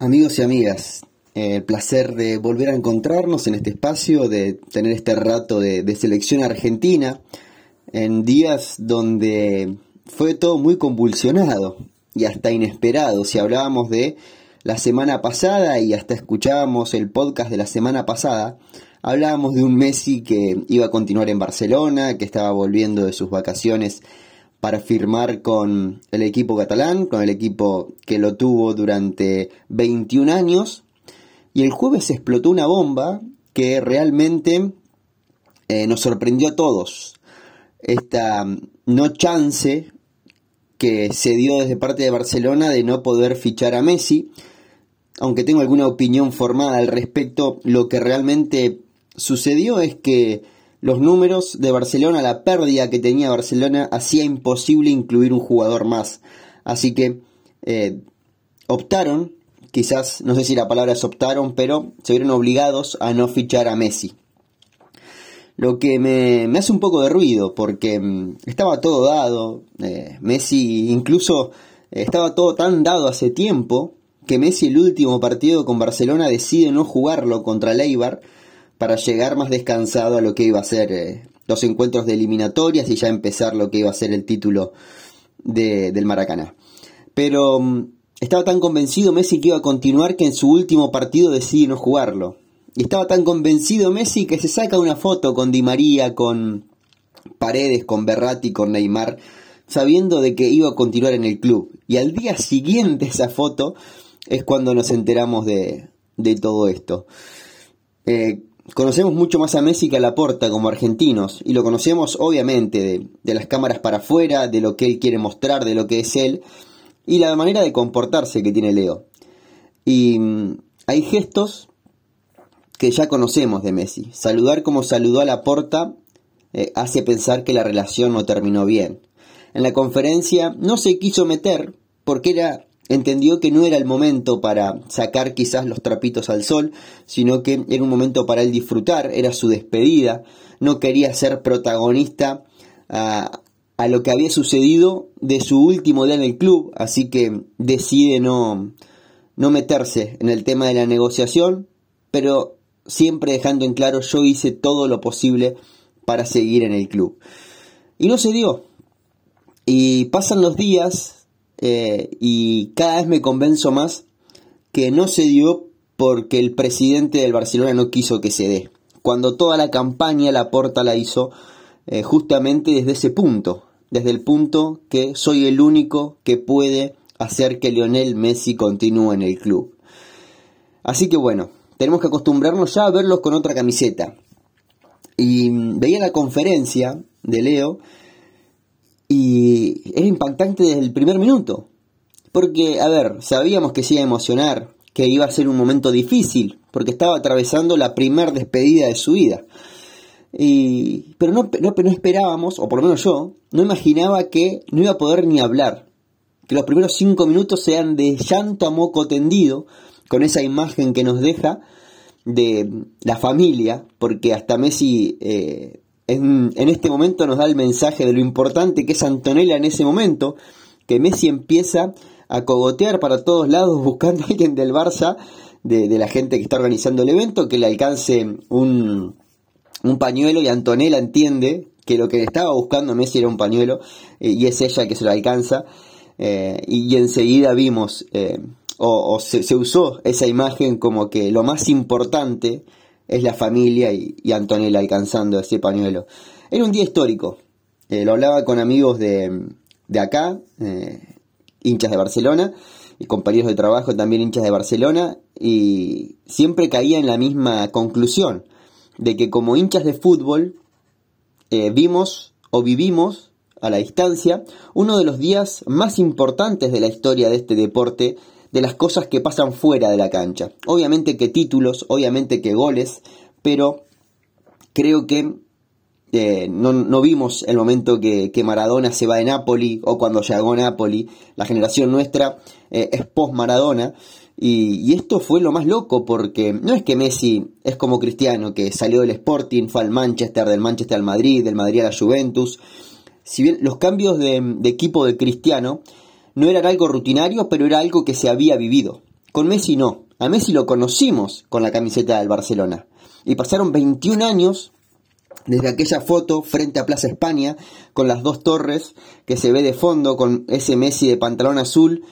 Amigos y amigas, eh, el placer de volver a encontrarnos en este espacio, de tener este rato de, de, selección argentina, en días donde fue todo muy convulsionado y hasta inesperado. Si hablábamos de la semana pasada y hasta escuchábamos el podcast de la semana pasada, hablábamos de un Messi que iba a continuar en Barcelona, que estaba volviendo de sus vacaciones para firmar con el equipo catalán, con el equipo que lo tuvo durante 21 años. Y el jueves explotó una bomba que realmente eh, nos sorprendió a todos. Esta no chance que se dio desde parte de Barcelona de no poder fichar a Messi. Aunque tengo alguna opinión formada al respecto, lo que realmente sucedió es que los números de Barcelona, la pérdida que tenía Barcelona, hacía imposible incluir un jugador más. Así que eh, optaron, quizás, no sé si la palabra es optaron, pero se vieron obligados a no fichar a Messi. Lo que me, hace un poco de ruido, porque mm, estaba todo dado. Eh, Messi incluso eh, estaba todo tan dado hace tiempo que Messi el último partido con Barcelona decide no jugarlo contra Leibar para llegar más descansado a lo que iba a ser eh, los encuentros de eliminatorias y ya empezar lo que iba a ser el título del Maracaná. Pero mm, estaba tan convencido Messi que iba a continuar que en su último partido decide no jugarlo. Y estaba tan convencido Messi que se saca una foto con Di María, con Paredes, con Berratti, con Neymar, sabiendo de que iba a continuar en el club. Y al día siguiente esa foto es cuando nos enteramos de, todo esto. Eh, Conocemos mucho más a Messi que a Laporta como argentinos, y lo conocemos obviamente de, las cámaras para afuera, de lo que él quiere mostrar, de lo que es él, y la manera de comportarse que tiene Leo. Y mm, hay gestos que ya conocemos de Messi. Saludar como saludó a Laporta eh, hace pensar que la relación no terminó bien. En la conferencia no se quiso meter porque era entendió que no era el momento para sacar quizás los trapitos al sol, sino que era un momento para él disfrutar, era su despedida, no quería ser protagonista a, lo que había sucedido de su último día en el club, así que decide no, no meterse en el tema de la negociación, pero siempre dejando en claro yo hice todo lo posible para seguir en el club. Y no se dio. Y pasan los días, eh, y cada vez me convenzo más que no se dio porque el presidente del Barcelona no quiso que se dé. Cuando toda la campaña la porta la hizo eh, justamente desde ese punto, desde el punto que soy el único que puede hacer que Lionel Messi continúe en el club. Así que bueno, tenemos que acostumbrarnos ya a verlos con otra camiseta. Y mm, veía la conferencia de Leo y era impactante desde el primer minuto. Porque, a ver, sabíamos que se iba a emocionar, que iba a ser un momento difícil, porque estaba atravesando la primer despedida de su vida. Y, pero no, no, no esperábamos, o por lo menos yo, no imaginaba que no iba a poder ni hablar. Que los primeros cinco minutos sean de llanto a moco tendido, con esa imagen que nos deja de la familia, porque hasta Messi eh, en, este momento nos da el mensaje de lo importante que es Antonella en ese momento, que Messi empieza a cogotear para todos lados buscando a alguien del Barça, de, la gente que está organizando el evento, que le alcance un, pañuelo y Antonella entiende que lo que estaba buscando Messi era un pañuelo eh, y es ella que se lo alcanza. Eh, y, enseguida vimos, eh, o, se, usó esa imagen como que lo más importante es la familia y, Antonella alcanzando ese pañuelo. Era un día histórico. Eh, lo hablaba con amigos de, de acá, eh, hinchas de Barcelona, y compañeros de trabajo también hinchas de Barcelona, y siempre caía en la misma conclusión, de que como hinchas de fútbol eh, vimos o vivimos a la distancia uno de los días más importantes de la historia de este deporte de las cosas que pasan fuera de la cancha. Obviamente que títulos, obviamente que goles, pero creo que eh, no, vimos el momento que, Maradona se va de Napoli o cuando llegó a Napoli. La generación nuestra eh, es post-Maradona. Y, esto fue lo más loco porque no es que Messi es como Cristiano, que salió del Sporting, fue al Manchester, del Manchester al Madrid, del Madrid a la Juventus. Si bien los cambios de equipo de Cristiano no era algo rutinario, pero era algo que se había vivido. Con Messi no. A Messi lo conocimos con la camiseta del Barcelona. Y pasaron 21 años desde aquella foto frente a Plaza España, con las dos torres que se ve de fondo, con ese Messi de pantalón azul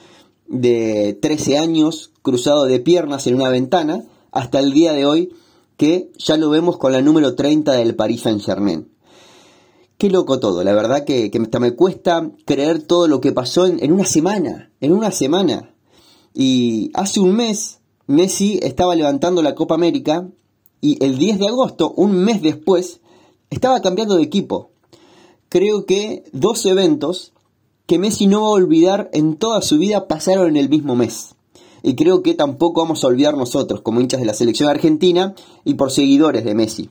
de 13 años, cruzado de piernas en una ventana, hasta el día de hoy que ya lo vemos con la número 30 del Paris Saint Germain. Qué loco todo, la verdad que, hasta me cuesta creer todo lo que pasó en, en una semana, en una semana. Y hace un mes Messi estaba levantando la Copa América y el 10 de agosto, un mes después, estaba cambiando de equipo. Creo que dos eventos que Messi no va a olvidar en toda su vida pasaron en el mismo mes. Y creo que tampoco vamos a olvidar nosotros, como hinchas de la selección argentina y por seguidores de Messi.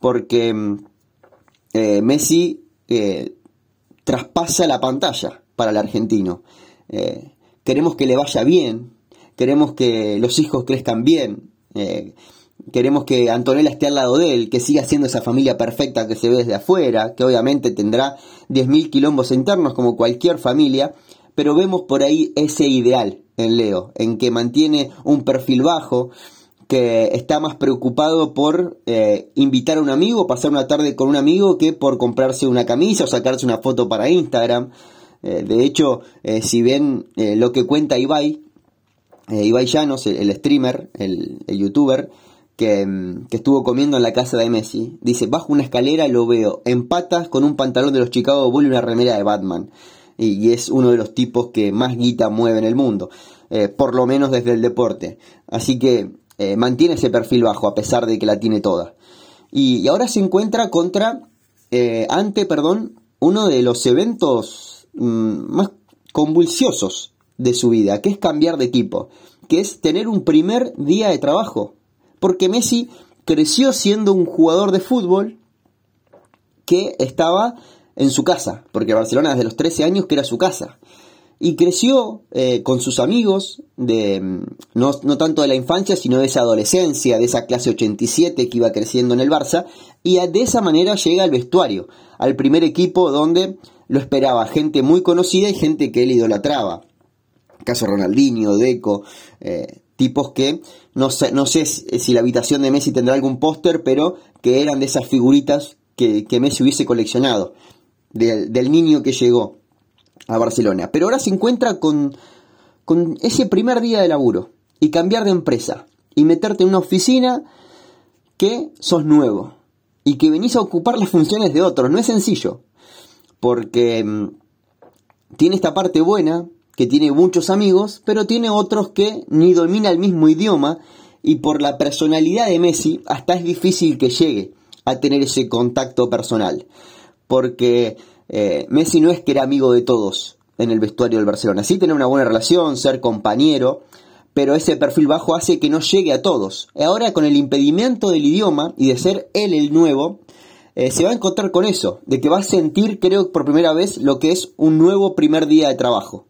Porque mm, eh, Messi eh, traspasa la pantalla para el argentino. Eh, queremos que le vaya bien, queremos que los hijos crezcan bien, Queremos que Antonella esté al lado de él, que siga siendo esa familia perfecta que se ve desde afuera, que obviamente tendrá 10.000 quilombos internos como cualquier familia, pero vemos por ahí ese ideal en Leo, en que mantiene un perfil bajo, que está más preocupado por eh, invitar a un amigo, pasar una tarde con un amigo, que por comprarse una camisa o sacarse una foto para Instagram. Eh, de hecho, eh, si ven lo que cuenta Ibai, Ibai Llanos, el, streamer, el, youtuber, Mm, que, estuvo comiendo en la casa de Messi. Dice, bajo una escalera lo veo en patas con un pantalón de los Chicago Bulls y una remera de Batman. Y, es uno de los tipos que más guita mueve en el mundo, por lo menos desde el deporte. Así que eh, mantiene ese perfil bajo a pesar de que la tiene toda. Y, ahora se encuentra contra, eh, ante, perdón, uno de los eventos mm, más convulsiosos de su vida, que es cambiar de equipo, que es tener un primer día de trabajo porque Messi creció siendo un jugador de fútbol que estaba en su casa, porque Barcelona desde los 13 años que era su casa. Y creció eh, con sus amigos, de, mm, no, no, tanto de la infancia, sino de esa adolescencia, de esa clase 87 que iba creciendo en el Barça, y de esa manera llega al vestuario, al primer equipo donde lo esperaba gente muy conocida y gente que él idolatraba. Caso Ronaldinho, Deco, eh, tipos que no sé, no sé si la habitación de Messi tendrá algún póster, pero que eran de esas figuritas que, Messi hubiese coleccionado, del niño que llegó a Barcelona. Pero ahora se encuentra con, con ese primer día de laburo y cambiar de empresa y meterte en una oficina que sos nuevo y que venís a ocupar las funciones de otros. No es sencillo, porque mm, tiene esta parte buena que tiene muchos amigos, pero tiene otros que ni domina el mismo idioma y por la personalidad de Messi hasta es difícil que llegue a tener ese contacto personal. Porque eh, Messi no es que era amigo de todos en el vestuario del Barcelona. Sí tener una buena relación, ser compañero, pero ese perfil bajo hace que no llegue a todos. Ahora con el impedimento del idioma y de ser él el nuevo, eh, se va a encontrar con eso, de que va a sentir, creo, por primera vez lo que es un nuevo primer día de trabajo.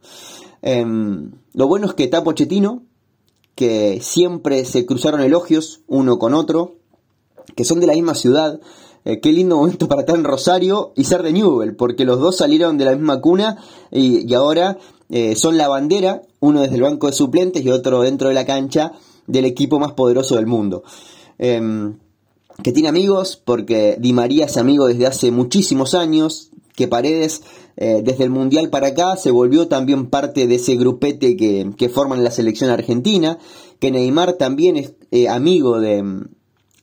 Em, lo bueno es que está Pochettino, que siempre se cruzaron elogios uno con otro, que son de la misma ciudad. Eh, qué lindo momento para estar en Rosario y ser de Newell, porque los dos salieron de la misma cuna y, ahora eh, son la bandera, uno desde el banco de suplentes y otro dentro de la cancha del equipo más poderoso del mundo. Em, que tiene amigos, porque Di María es amigo desde hace muchísimos años, que Paredes eh, desde el Mundial para acá se volvió también parte de ese grupete que, que forman la selección argentina, que Neymar también es amigo de,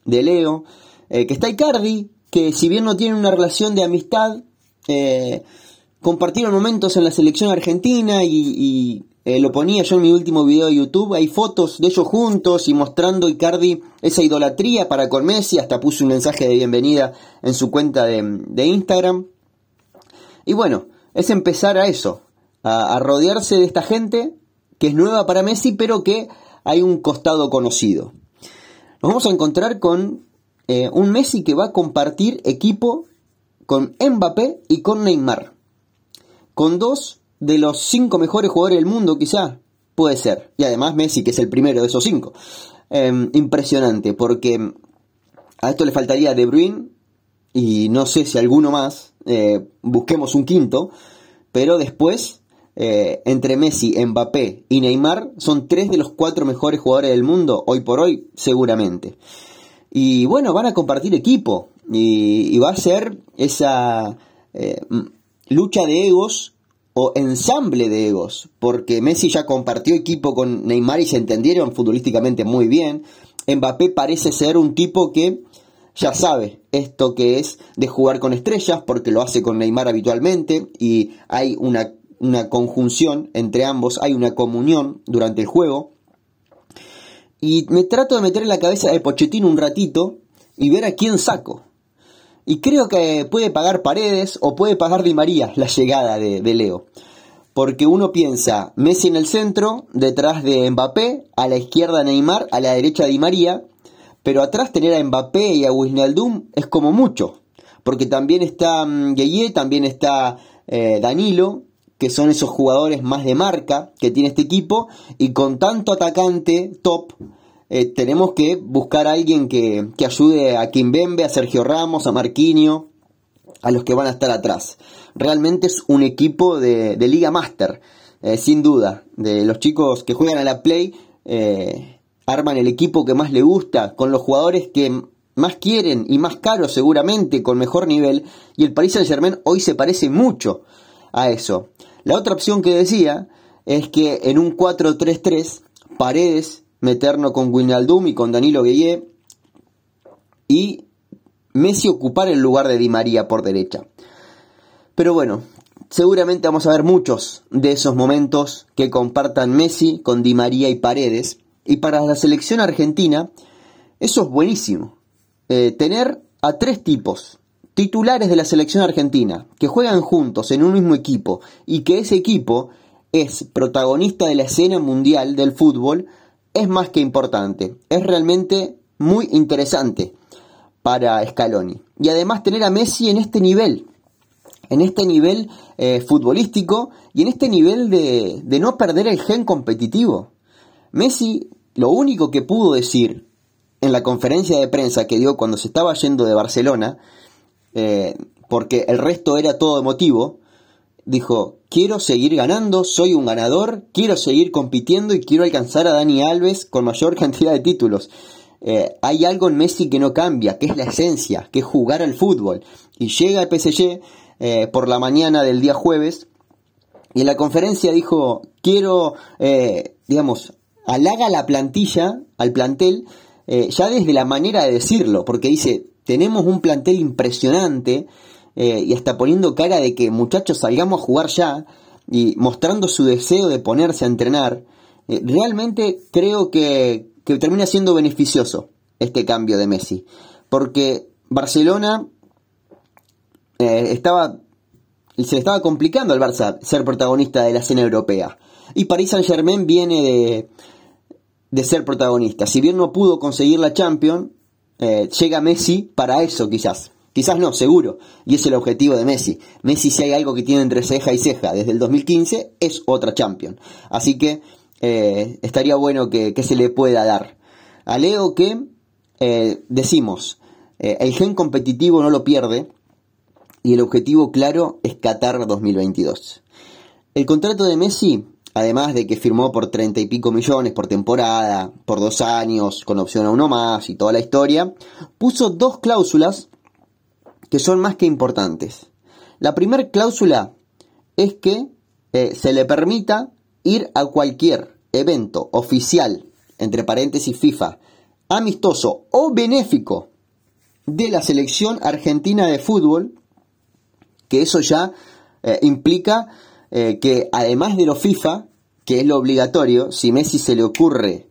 de Leo, eh, que está Icardi, que si bien no tienen una relación de amistad, compartieron momentos en la selección argentina y, lo ponía yo en mi último video de YouTube, hay fotos de ellos juntos y mostrando Icardi esa idolatría para con Messi, hasta puso un mensaje de bienvenida en su cuenta de, de Instagram. Y bueno, es empezar a eso, a, rodearse de esta gente que es nueva para Messi, pero que hay un costado conocido. Nos vamos a encontrar con eh, un Messi que va a compartir equipo con Mbappé y con Neymar. Con dos de los cinco mejores jugadores del mundo, quizá. Puede ser. Y además Messi, que es el primero de esos cinco. Em, impresionante, porque a esto le faltaría De Bruyne y no sé si alguno más, eh, busquemos un quinto, pero después eh, entre Messi, Mbappé y Neymar son tres de los cuatro mejores jugadores del mundo, hoy por hoy, seguramente. Y bueno, van a compartir equipo y, va a ser esa eh, lucha de egos o ensamble de egos, porque Messi ya compartió equipo con Neymar y se entendieron futbolísticamente muy bien. Mbappé parece ser un tipo que ya sabe esto que es de jugar con estrellas, porque lo hace con Neymar habitualmente y hay una, una conjunción entre ambos, hay una comunión durante el juego. Y me trato de meter en la cabeza de Pochettino un ratito y ver a quién saco. Y creo que puede pagar Paredes o puede pagar Di María la llegada de, de, Leo. Porque uno piensa Messi en el centro, detrás de Mbappé, a la izquierda Neymar, a la derecha Di María, pero atrás tener a Mbappé y a Wijnaldum es como mucho. Porque también está um, también está eh, Danilo, que son esos jugadores más de marca que tiene este equipo, y con tanto atacante top, eh, tenemos que buscar a alguien que, ayude a Kimbembe, a Sergio Ramos, a Marquinho, a los que van a estar atrás. Realmente es un equipo de, Liga Master, eh, sin duda. De los chicos que juegan a la Play, arman el equipo que más le gusta, con los jugadores que más quieren y más caros seguramente, con mejor nivel, y el Paris Saint Germain hoy se parece mucho a eso. La otra opción que decía es que en un 4-3-3, Paredes meternos con Wijnaldum y con Danilo Gueye y Messi ocupar el lugar de Di María por derecha. Pero bueno, seguramente vamos a ver muchos de esos momentos que compartan Messi con Di María y Paredes. Y para la selección argentina, eso es buenísimo. Eh, tener a tres tipos titulares de la selección argentina que juegan juntos en un mismo equipo y que ese equipo es protagonista de la escena mundial del fútbol es más que importante. Es realmente muy interesante para Scaloni. Y además tener a Messi en este nivel, en este nivel eh, futbolístico y en este nivel de, de no perder el gen competitivo. Messi lo único que pudo decir en la conferencia de prensa que dio cuando se estaba yendo de Barcelona, eh, porque el resto era todo emotivo, dijo, quiero seguir ganando, soy un ganador, quiero seguir compitiendo y quiero alcanzar a Dani Alves con mayor cantidad de títulos. Eh, hay algo en Messi que no cambia, que es la esencia, que es jugar al fútbol. Y llega el PSG eh, por la mañana del día jueves y en la conferencia dijo, quiero, digamos, halaga la plantilla, al plantel, ya desde la manera de decirlo, porque dice, tenemos un plantel impresionante eh, y hasta poniendo cara de que muchachos salgamos a jugar ya y mostrando su deseo de ponerse a entrenar, eh, realmente creo que, que termina siendo beneficioso este cambio de Messi, porque Barcelona estaba se le estaba complicando al Barça ser protagonista de la escena europea. Y Paris Saint Germain viene de, de ser protagonista. Si bien no pudo conseguir la Champions, eh, llega Messi para eso quizás. Quizás no, seguro. Y es el objetivo de Messi. Messi si hay algo que tiene entre ceja y ceja desde el 2015 es otra Champions. Así que eh, estaría bueno que, se le pueda dar. A Leo que eh, decimos, el gen competitivo no lo pierde y el objetivo claro es Qatar 2022. El contrato de Messi además de que firmó por treinta y pico millones por temporada, por dos años, con opción a uno más y toda la historia, puso dos cláusulas que son más que importantes. La primera cláusula es que eh, se le permita ir a cualquier evento oficial, entre paréntesis FIFA, amistoso o benéfico de la selección argentina de fútbol, que eso ya eh, implica eh, que además de lo FIFA, que es lo obligatorio, si Messi se le ocurre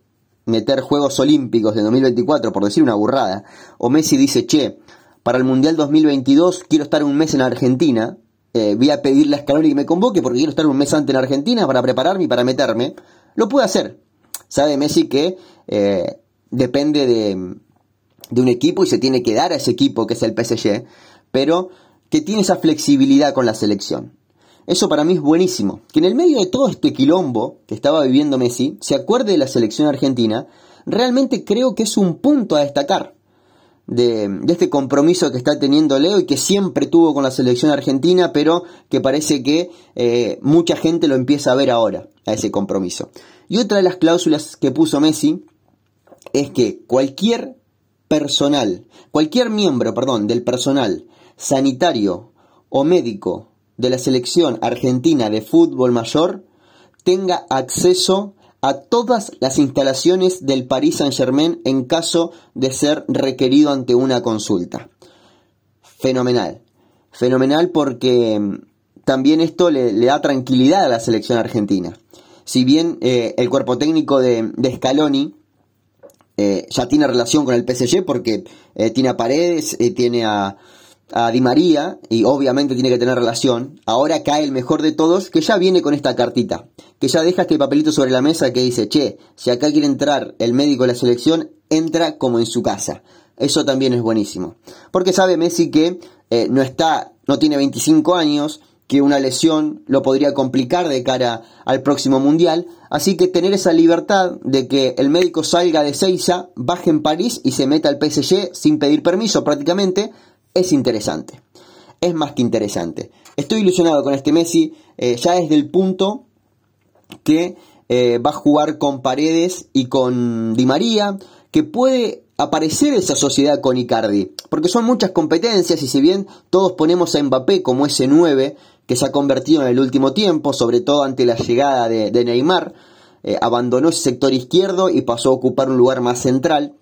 meter Juegos Olímpicos de 2024, por decir una burrada, o Messi dice, che, para el Mundial 2022 quiero estar un mes en Argentina, eh, voy a pedirle a Scaloni que me convoque porque quiero estar un mes antes en Argentina para prepararme y para meterme, lo puede hacer. Sabe Messi que eh, depende de, de un equipo y se tiene que dar a ese equipo que es el PSG, pero que tiene esa flexibilidad con la selección. Eso para mí es buenísimo. Que en el medio de todo este quilombo que estaba viviendo Messi, se acuerde de la selección argentina, realmente creo que es un punto a destacar. de, este compromiso que está teniendo Leo y que siempre tuvo con la selección argentina, pero que parece que eh, mucha gente lo empieza a ver ahora, a ese compromiso. Y otra de las cláusulas que puso Messi es que cualquier personal, cualquier miembro, perdón, del personal sanitario o médico de la selección argentina de fútbol mayor tenga acceso a todas las instalaciones del Paris Saint-Germain en caso de ser requerido ante una consulta. Fenomenal. Fenomenal porque mm, también esto le, da tranquilidad a la selección argentina. Si bien eh, el cuerpo técnico de, Scaloni eh, ya tiene relación con el PSG porque eh, tiene a Paredes, tiene a, a Di María y obviamente tiene que tener relación, ahora cae el mejor de todos que ya viene con esta cartita, que ya deja este papelito sobre la mesa que dice, che, si acá quiere entrar el médico de la selección, entra como en su casa. Eso también es buenísimo. Porque sabe Messi que eh, no está, no tiene 25 años, que una lesión lo podría complicar de cara al próximo mundial, así que tener esa libertad de que el médico salga de Seiza, baje en París y se meta al PSG sin pedir permiso prácticamente, es interesante. Es más que interesante. Estoy ilusionado con este Messi, eh, ya desde el punto que eh, va a jugar con Paredes y con Di María, que puede aparecer esa sociedad con Icardi, porque son muchas competencias y si bien todos ponemos a Mbappé como ese 9 que se ha convertido en el último tiempo, sobre todo ante la llegada de, Neymar, eh, abandonó ese sector izquierdo y pasó a ocupar un lugar más central.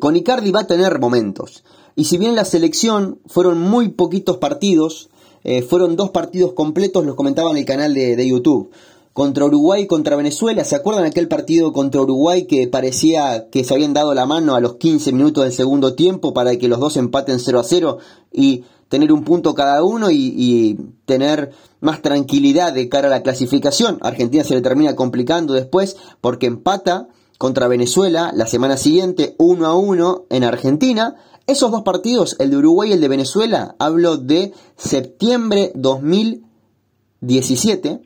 con Icardi va a tener momentos. Y si bien la selección fueron muy poquitos partidos, eh, fueron dos partidos completos, los comentaba en el canal de, YouTube. Contra Uruguay y contra Venezuela, ¿se acuerdan aquel partido contra Uruguay que parecía que se habían dado la mano a los 15 minutos del segundo tiempo para que los dos empaten 0 a 0 y tener un punto cada uno y, y, tener más tranquilidad de cara a la clasificación. Argentina se le termina complicando después porque empata contra Venezuela la semana siguiente 1 a 1 en Argentina esos dos partidos, el de Uruguay y el de Venezuela, hablo de septiembre 2017,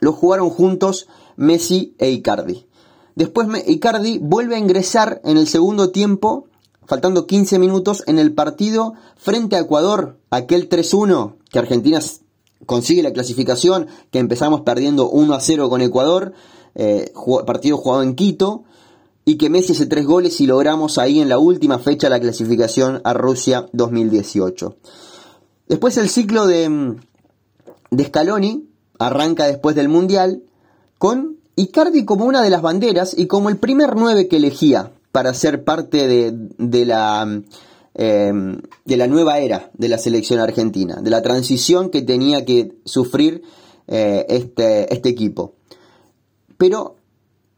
los jugaron juntos Messi e Icardi. Después Icardi vuelve a ingresar en el segundo tiempo, faltando 15 minutos, en el partido frente a Ecuador, aquel 3-1 que Argentina consigue la clasificación, que empezamos perdiendo 1 0 con Ecuador, eh, partido jugado en Quito, y que Messi hace tres goles y logramos ahí en la última fecha la clasificación a Rusia 2018. Después el ciclo de, de Scaloni arranca después del Mundial con Icardi como una de las banderas y como el primer nueve que elegía para ser parte de, de la, em, de la nueva era de la selección argentina, de la transición que tenía que sufrir eh, este, este equipo. Pero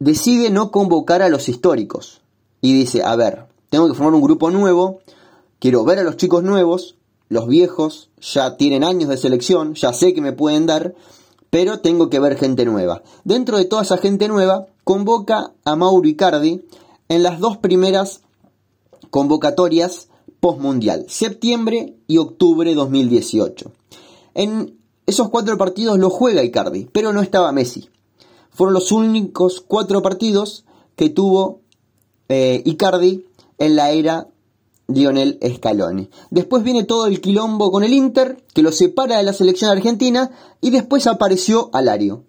decide no convocar a los históricos y dice, a ver, tengo que formar un grupo nuevo, quiero ver a los chicos nuevos, los viejos ya tienen años de selección, ya sé que me pueden dar, pero tengo que ver gente nueva. Dentro de toda esa gente nueva, convoca a Mauro Icardi en las dos primeras convocatorias postmundial, septiembre y octubre 2018. En esos cuatro partidos lo juega Icardi, pero no estaba Messi fueron los únicos cuatro partidos que tuvo eh, Icardi en la era Lionel Scaloni. Después viene todo el quilombo con el Inter, que lo separa de la selección argentina, y después apareció Alario.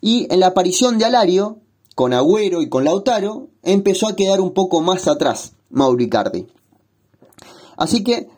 Y en la aparición de Alario, con Agüero y con Lautaro, empezó a quedar un poco más atrás Mauro Icardi. Así que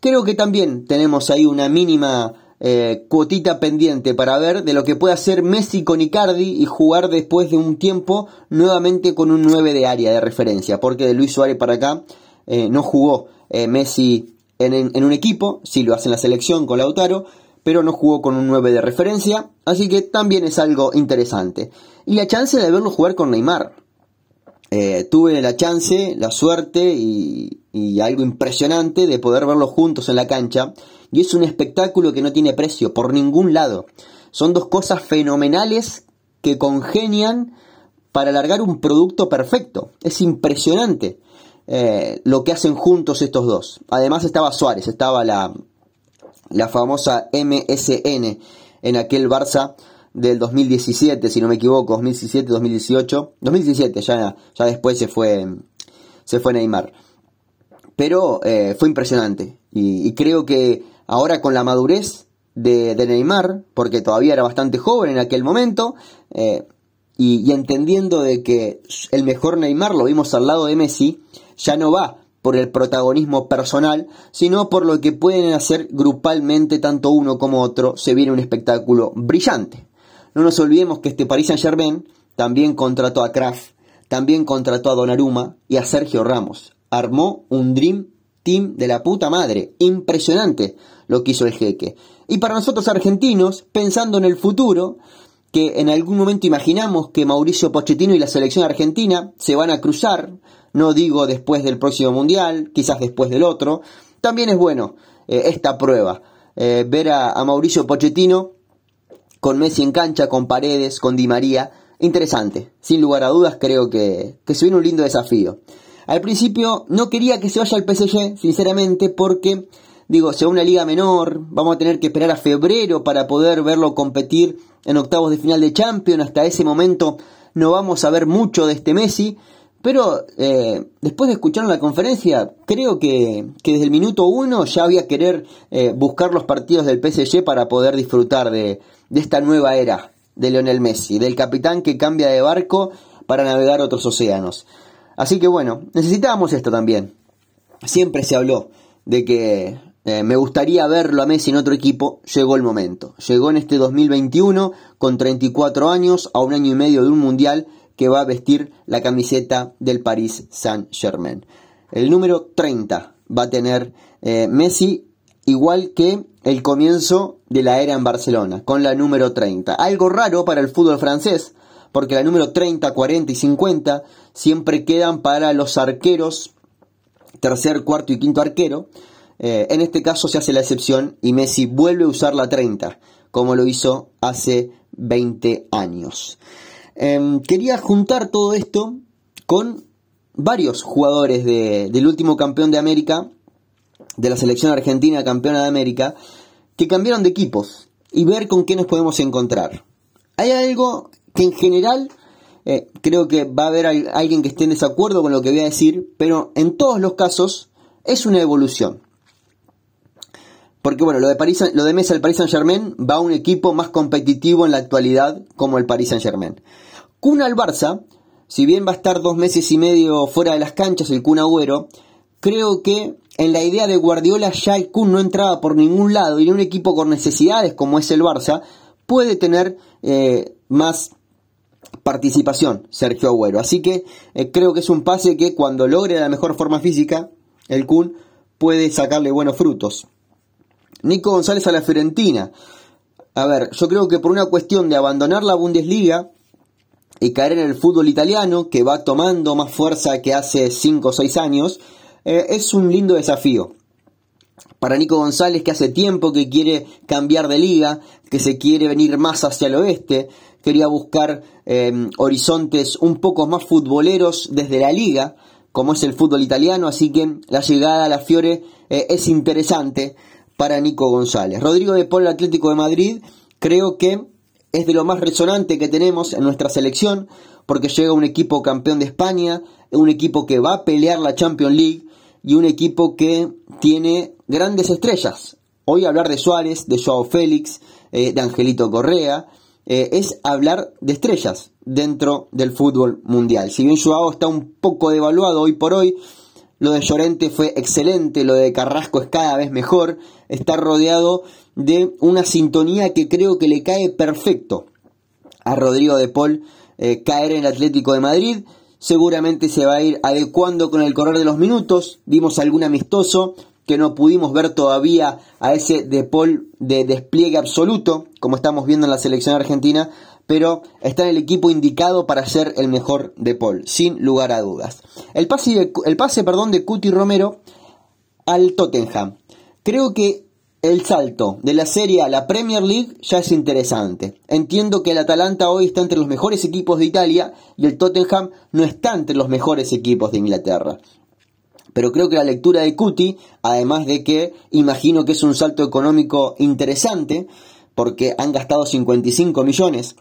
creo que también tenemos ahí una mínima eh, cuotita pendiente para ver de lo que puede hacer Messi con Icardi y jugar después de un tiempo nuevamente con un 9 de área de referencia, porque de Luis Suárez para acá eh, no jugó eh, Messi en, un equipo, sí lo hace en la selección con Lautaro, pero no jugó con un 9 de referencia, así que también es algo interesante. Y la chance de verlo jugar con Neymar. tuve la chance, la suerte y, y algo impresionante de poder verlos juntos en la cancha y es un espectáculo que no tiene precio por ningún lado. Son dos cosas fenomenales que congenian para alargar un producto perfecto. Es impresionante eh, lo que hacen juntos estos dos. Además estaba Suárez, estaba la, la famosa MSN en aquel Barça del 2017, si no me equivoco, 2017-2018, 2017, ya, ya después se fue, se fue Neymar. Pero eh, fue impresionante y, creo que ahora con la madurez de, Neymar, porque todavía era bastante joven en aquel momento, eh, y, entendiendo de que el mejor Neymar lo vimos al lado de Messi, ya no va por el protagonismo personal, sino por lo que pueden hacer grupalmente tanto uno como otro, se viene un espectáculo brillante. No nos olvidemos que este Paris Saint-Germain también contrató a Kraft, también contrató a Donnarumma y a Sergio Ramos. Armó un Dream Team de la puta madre. Impresionante lo que hizo el jeque. Y para nosotros argentinos, pensando en el futuro, que en algún momento imaginamos que Mauricio Pochettino y la selección argentina se van a cruzar, no digo después del próximo mundial, quizás después del otro, también es bueno eh, esta prueba, eh, ver a, Mauricio Pochettino con Messi en cancha, con Paredes, con Di María. Interesante, sin lugar a dudas creo que, que se viene un lindo desafío. Al principio no quería que se vaya al PSG, sinceramente, porque, digo, sea una liga menor, vamos a tener que esperar a febrero para poder verlo competir en octavos de final de Champions, hasta ese momento no vamos a ver mucho de este Messi, pero eh, después de escuchar la conferencia, creo que, desde el minuto uno ya había querer eh, buscar los partidos del PSG para poder disfrutar de, de esta nueva era de Lionel Messi, del capitán que cambia de barco para navegar otros océanos. Así que bueno, necesitábamos esto también. Siempre se habló de que eh, me gustaría verlo a Messi en otro equipo. Llegó el momento. Llegó en este 2021 con 34 años, a un año y medio de un mundial que va a vestir la camiseta del Paris Saint-Germain. El número 30 va a tener eh, Messi, igual que el comienzo de la era en Barcelona, con la número 30. Algo raro para el fútbol francés, porque la número 30, 40 y 50 siempre quedan para los arqueros, tercer, cuarto y quinto arquero. Eh, en este caso se hace la excepción y Messi vuelve a usar la 30, como lo hizo hace 20 años. Em, quería juntar todo esto con varios jugadores del último campeón de América, de la selección argentina campeona de América, que cambiaron de equipos y ver con qué nos podemos encontrar. Hay algo que en general eh, creo que va a haber alguien que esté en desacuerdo con lo que voy a decir, pero en todos los casos es una evolución. Porque bueno, lo de, París, lo de Mesa, el Paris Saint Germain va a un equipo más competitivo en la actualidad como el Paris Saint Germain. Kun al Barça, si bien va a estar dos meses y medio fuera de las canchas el Kun Agüero, creo que en la idea de Guardiola ya el Kun no entraba por ningún lado y en un equipo con necesidades como es el Barça puede tener eh, más participación Sergio Agüero. Así que eh, creo que es un pase que cuando logre la mejor forma física, el Kun puede sacarle buenos frutos. Nico González a la Fiorentina. A ver, yo creo que por una cuestión de abandonar la Bundesliga, y caer en el fútbol italiano, que va tomando más fuerza que hace 5 o 6 años, eh, es un lindo desafío. Para Nico González, que hace tiempo que quiere cambiar de liga, que se quiere venir más hacia el oeste, quería buscar em, horizontes un poco más futboleros desde la liga, como es el fútbol italiano, así que la llegada a la Fiore eh, es interesante para Nico González. Rodrigo de Paul Atlético de Madrid, creo que es de lo más resonante que tenemos en nuestra selección, porque llega un equipo campeón de España, un equipo que va a pelear la Champions League y un equipo que tiene grandes estrellas. Hoy hablar de Suárez, de Joao Félix, eh, de Angelito Correa, eh, es hablar de estrellas dentro del fútbol mundial. Si bien Joao está un poco devaluado hoy por hoy, lo de Llorente fue excelente, lo de Carrasco es cada vez mejor, está rodeado de una sintonía que creo que le cae perfecto a Rodrigo de Paul eh, caer en el Atlético de Madrid. Seguramente se va a ir adecuando con el correr de los minutos. Vimos algún amistoso que no pudimos ver todavía a ese de Paul de despliegue absoluto, como estamos viendo en la selección argentina, pero está en el equipo indicado para ser el mejor de Paul, sin lugar a dudas. El pase, de, el pase perdón, de Cuti Romero al Tottenham. Creo que el salto de la Serie a la Premier League ya es interesante. Entiendo que el Atalanta hoy está entre los mejores equipos de Italia y el Tottenham no está entre los mejores equipos de Inglaterra. Pero creo que la lectura de Cuti, además de que imagino que es un salto económico interesante, porque han gastado 55 millones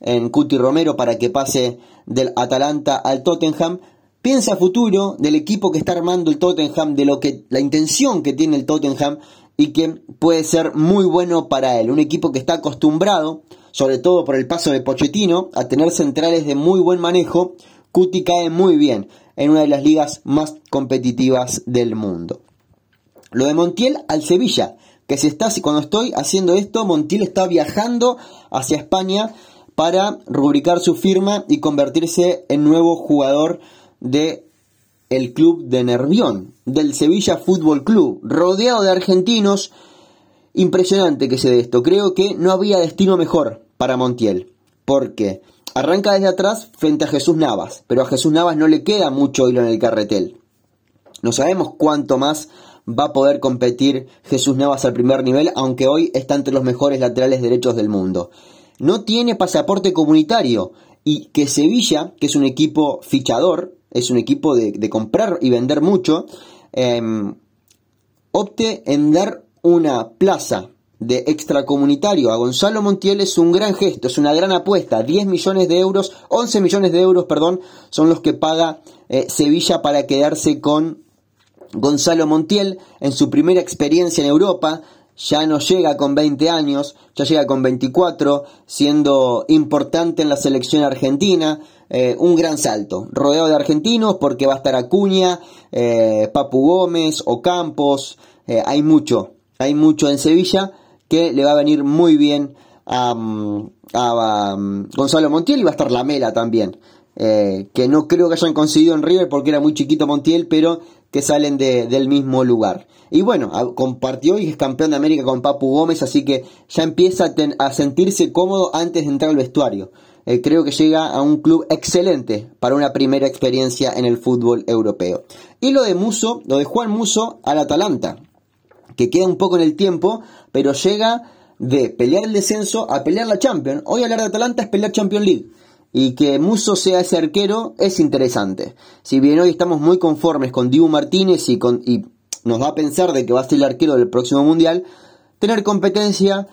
en Cuti Romero para que pase del Atalanta al Tottenham, piensa futuro del equipo que está armando el Tottenham, de lo que la intención que tiene el Tottenham y que puede ser muy bueno para él. Un equipo que está acostumbrado, sobre todo por el paso de Pochettino, a tener centrales de muy buen manejo. Cuti cae muy bien en una de las ligas más competitivas del mundo. Lo de Montiel al Sevilla, que se está, cuando estoy haciendo esto, Montiel está viajando hacia España para rubricar su firma y convertirse en nuevo jugador de el club de Nervión, del Sevilla Fútbol Club, rodeado de argentinos. Impresionante que se dé esto. Creo que no había destino mejor para Montiel, porque arranca desde atrás frente a Jesús Navas, pero a Jesús Navas no le queda mucho hilo en el carretel. No sabemos cuánto más va a poder competir Jesús Navas al primer nivel, aunque hoy está entre los mejores laterales derechos del mundo. No tiene pasaporte comunitario y que Sevilla, que es un equipo fichador, es un equipo de, comprar y vender mucho, em, opte en dar una plaza de extracomunitario a Gonzalo Montiel es un gran gesto, es una gran apuesta. 10 millones de euros, 11 millones de euros, perdón, son los que paga eh, Sevilla para quedarse con Gonzalo Montiel en su primera experiencia en Europa. Ya no llega con 20 años, ya llega con 24, siendo importante en la selección argentina. Eh, un gran salto, rodeado de argentinos porque va a estar Acuña, eh, Papu Gómez, Ocampos, hay mucho, hay mucho en Sevilla que le va a venir muy bien a, mm, mm, Gonzalo Montiel y va a estar Lamela también. que no creo que hayan conseguido en River porque era muy chiquito Montiel, pero que salen del mismo lugar. Y bueno, compartió y es campeón de América con Papu Gómez, así que ya empieza a sentirse cómodo antes de entrar al vestuario. Eh, creo que llega a un club excelente para una primera experiencia en el fútbol europeo. Y lo de Muso, lo de Juan Muso al Atalanta, que queda un poco en el tiempo, pero llega de pelear el descenso a pelear la Champions. Hoy hablar de Atalanta es pelear Champions League. Y que Muso sea ese arquero es interesante. Si bien hoy estamos muy conformes con Dibu Martínez y, con, y nos va a pensar de que va a ser el arquero del próximo Mundial, tener competencia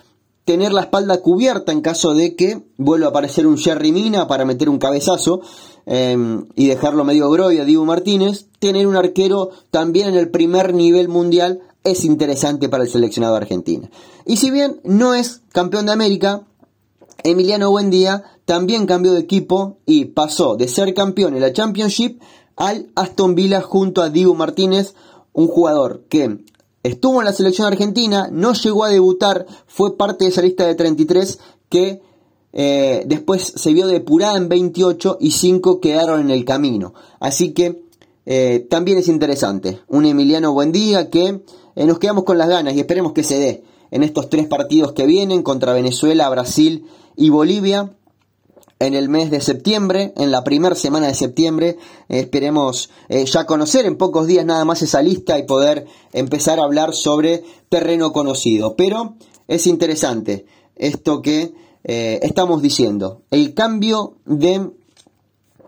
tener la espalda cubierta en caso de que vuelva a aparecer un Jerry Mina para meter un cabezazo em, y dejarlo medio groy a Dibu Martínez. Tener un arquero también en el primer nivel mundial es interesante para el seleccionado argentino. Y si bien no es campeón de América, Emiliano Buendía también cambió de equipo y pasó de ser campeón en la Championship al Aston Villa junto a Dibu Martínez, un jugador que Estuvo en la selección argentina, no llegó a debutar, fue parte de esa lista de 33 que eh, después se vio depurada en 28 y 5 quedaron en el camino. Así que eh, también es interesante. Un Emiliano Buendía que eh, nos quedamos con las ganas y esperemos que se dé en estos tres partidos que vienen contra Venezuela, Brasil y Bolivia en el mes de septiembre, en la primera semana de septiembre. Eh, esperemos ya conocer en pocos días nada más esa lista y poder empezar a hablar sobre terreno conocido. Pero es interesante esto que estamos diciendo. El cambio de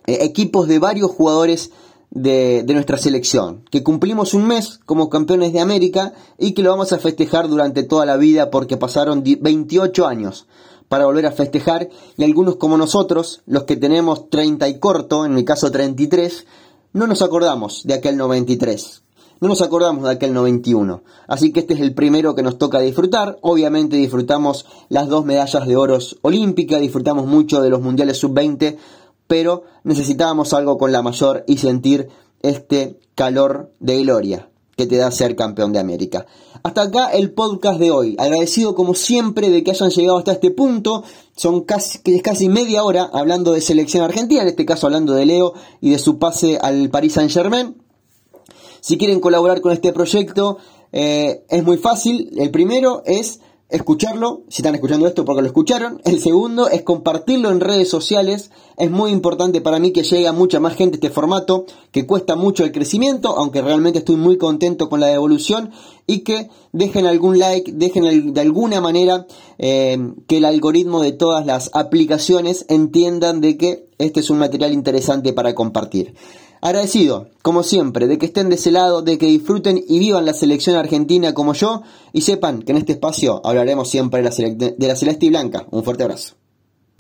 equipos de varios jugadores de, de, nuestra selección, que cumplimos un mes como campeones de América y que lo vamos a festejar durante toda la vida porque pasaron 28 años para volver a festejar y algunos como nosotros, los que tenemos 30 y corto, en mi caso 33, no nos acordamos de aquel 93. No nos acordamos de aquel 91. Así que este es el primero que nos toca disfrutar. Obviamente disfrutamos las dos medallas de oros olímpicas, disfrutamos mucho de los mundiales sub-20, pero necesitábamos algo con la mayor y sentir este calor de gloria que te da ser campeón de América. Hasta acá el podcast de hoy. Agradecido como siempre de que hayan llegado hasta este punto. Son casi, casi media hora hablando de selección argentina, en este caso hablando de Leo y de su pase al Paris Saint Germain. Si quieren colaborar con este proyecto, eh, es muy fácil. El primero es escucharlo, si están escuchando esto porque lo escucharon. El segundo es compartirlo en redes sociales. Es muy importante para mí que llegue a mucha más gente este formato, que cuesta mucho el crecimiento, aunque realmente estoy muy contento con la devolución. Y que dejen algún like, dejen de alguna manera eh, que el algoritmo de todas las aplicaciones entiendan de que este es un material interesante para compartir. Agradecido, como siempre, de que estén de ese lado, de que disfruten y vivan la selección argentina como yo y sepan que en este espacio hablaremos siempre de la, de la celeste y blanca. Un fuerte abrazo.